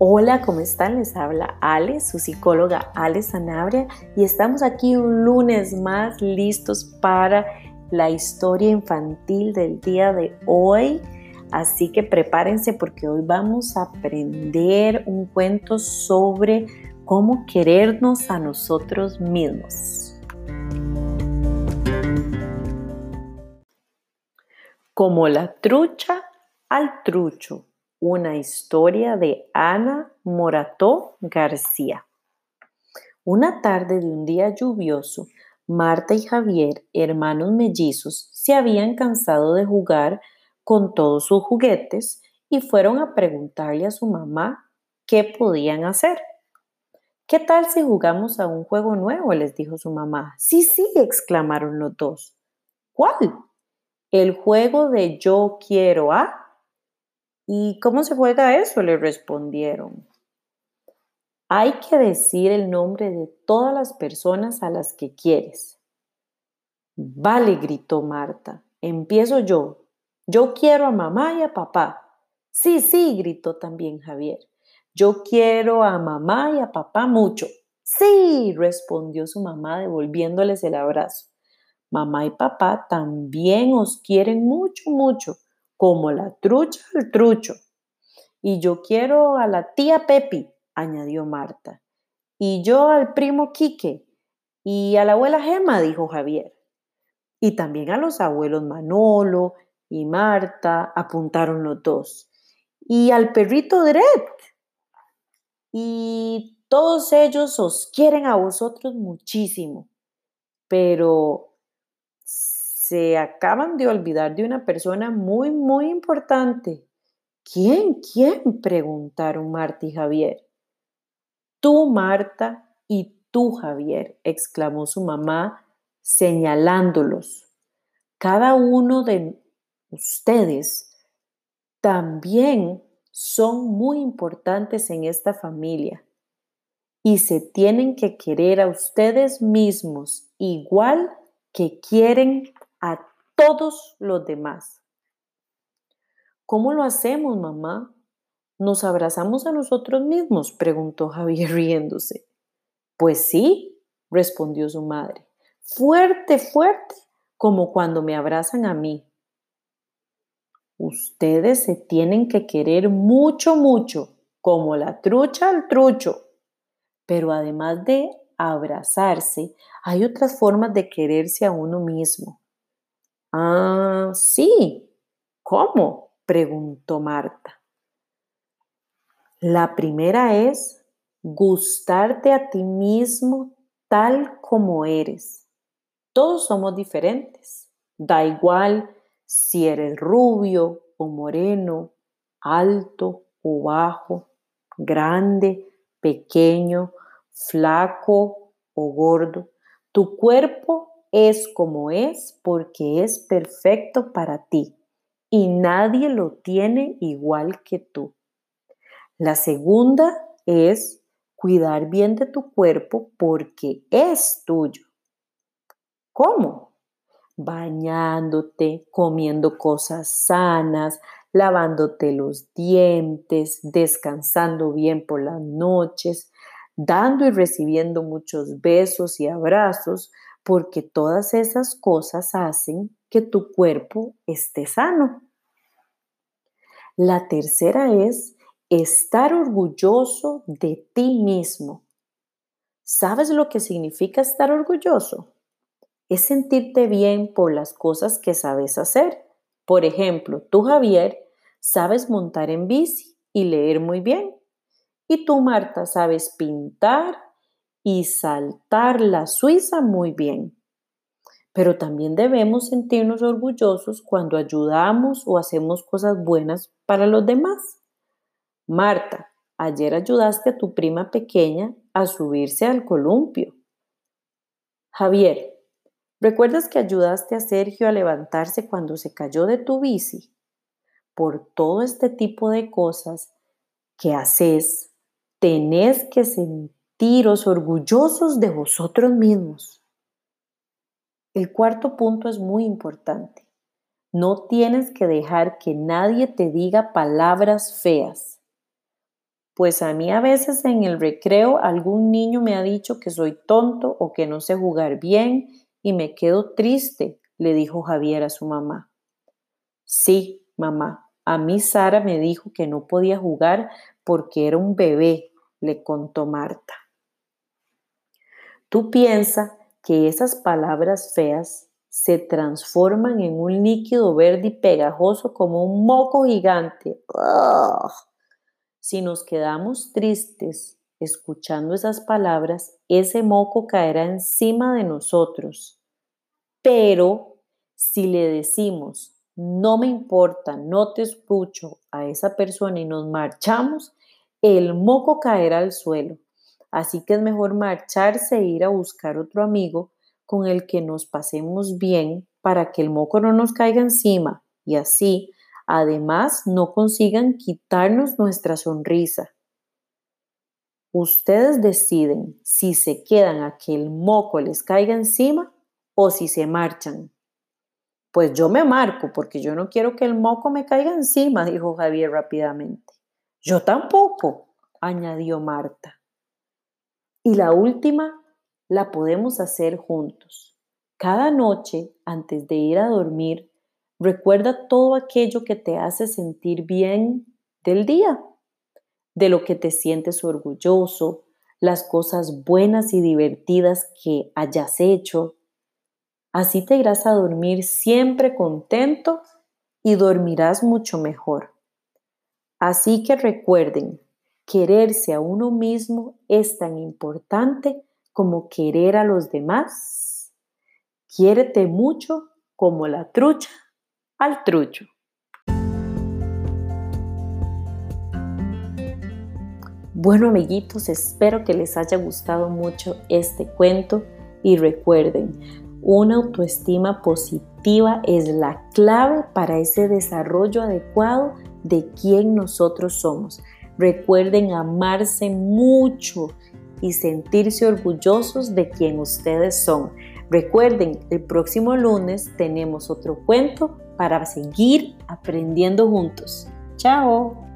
Hola, ¿cómo están? Les habla Ale, su psicóloga Ale Sanabria, y estamos aquí un lunes más listos para la historia infantil del día de hoy. Así que prepárense porque hoy vamos a aprender un cuento sobre cómo querernos a nosotros mismos. Como la trucha al trucho una historia de Ana Morató García. Una tarde de un día lluvioso, Marta y Javier, hermanos mellizos, se habían cansado de jugar con todos sus juguetes y fueron a preguntarle a su mamá qué podían hacer. ¿Qué tal si jugamos a un juego nuevo? les dijo su mamá. Sí, sí, exclamaron los dos. ¿Cuál? El juego de yo quiero a ¿Y cómo se juega eso? le respondieron. Hay que decir el nombre de todas las personas a las que quieres. Vale, gritó Marta. Empiezo yo. Yo quiero a mamá y a papá. Sí, sí, gritó también Javier. Yo quiero a mamá y a papá mucho. Sí, respondió su mamá devolviéndoles el abrazo. Mamá y papá también os quieren mucho, mucho como la trucha al trucho. Y yo quiero a la tía Pepi, añadió Marta. Y yo al primo Quique. Y a la abuela Gema, dijo Javier. Y también a los abuelos Manolo y Marta, apuntaron los dos. Y al perrito Dred. Y todos ellos os quieren a vosotros muchísimo. Pero se acaban de olvidar de una persona muy, muy importante. ¿Quién? ¿Quién? preguntaron Marta y Javier. Tú, Marta, y tú, Javier, exclamó su mamá, señalándolos. Cada uno de ustedes también son muy importantes en esta familia y se tienen que querer a ustedes mismos igual que quieren a todos los demás. ¿Cómo lo hacemos, mamá? ¿Nos abrazamos a nosotros mismos? preguntó Javier riéndose. Pues sí, respondió su madre. Fuerte, fuerte, como cuando me abrazan a mí. Ustedes se tienen que querer mucho, mucho, como la trucha al trucho. Pero además de abrazarse, hay otras formas de quererse a uno mismo. Ah, sí. ¿Cómo? preguntó Marta. La primera es gustarte a ti mismo tal como eres. Todos somos diferentes. Da igual si eres rubio o moreno, alto o bajo, grande, pequeño, flaco o gordo. Tu cuerpo es como es porque es perfecto para ti y nadie lo tiene igual que tú. La segunda es cuidar bien de tu cuerpo porque es tuyo. ¿Cómo? Bañándote, comiendo cosas sanas, lavándote los dientes, descansando bien por las noches, dando y recibiendo muchos besos y abrazos, porque todas esas cosas hacen que tu cuerpo esté sano. La tercera es estar orgulloso de ti mismo. ¿Sabes lo que significa estar orgulloso? Es sentirte bien por las cosas que sabes hacer. Por ejemplo, tú Javier sabes montar en bici y leer muy bien. Y tú Marta sabes pintar y saltar la Suiza muy bien. Pero también debemos sentirnos orgullosos cuando ayudamos o hacemos cosas buenas para los demás. Marta, ayer ayudaste a tu prima pequeña a subirse al columpio. Javier, ¿recuerdas que ayudaste a Sergio a levantarse cuando se cayó de tu bici? Por todo este tipo de cosas que haces, tenés que sentir tiros orgullosos de vosotros mismos. El cuarto punto es muy importante. No tienes que dejar que nadie te diga palabras feas. pues a mí a veces en el recreo algún niño me ha dicho que soy tonto o que no sé jugar bien y me quedo triste, le dijo Javier a su mamá. Sí, mamá, a mí Sara me dijo que no podía jugar porque era un bebé, le contó Marta. Tú piensas que esas palabras feas se transforman en un líquido verde y pegajoso como un moco gigante. Si nos quedamos tristes escuchando esas palabras, ese moco caerá encima de nosotros. Pero si le decimos, no me importa, no te escucho a esa persona y nos marchamos, el moco caerá al suelo. Así que es mejor marcharse e ir a buscar otro amigo con el que nos pasemos bien para que el moco no nos caiga encima y así Además, no consigan quitarnos nuestra sonrisa. Ustedes deciden si se quedan a que el moco les caiga encima o si se marchan. Pues yo me marco porque yo no quiero que el moco me caiga encima, dijo Javier rápidamente. Yo tampoco, añadió Marta. Y la última la podemos hacer juntos. Cada noche, antes de ir a dormir, Recuerda todo aquello que te hace sentir bien del día, de lo que te sientes orgulloso, las cosas buenas y divertidas que hayas hecho. Así te irás a dormir siempre contento y dormirás mucho mejor. Así que recuerden, quererse a uno mismo es tan importante como querer a los demás. Quiérete mucho como la trucha al trucho. Bueno amiguitos, espero que les haya gustado mucho este cuento y recuerden, una autoestima positiva es la clave para ese desarrollo adecuado de quien nosotros somos. Recuerden amarse mucho y sentirse orgullosos de quien ustedes son. Recuerden, el próximo lunes tenemos otro cuento para seguir aprendiendo juntos. ¡Chao!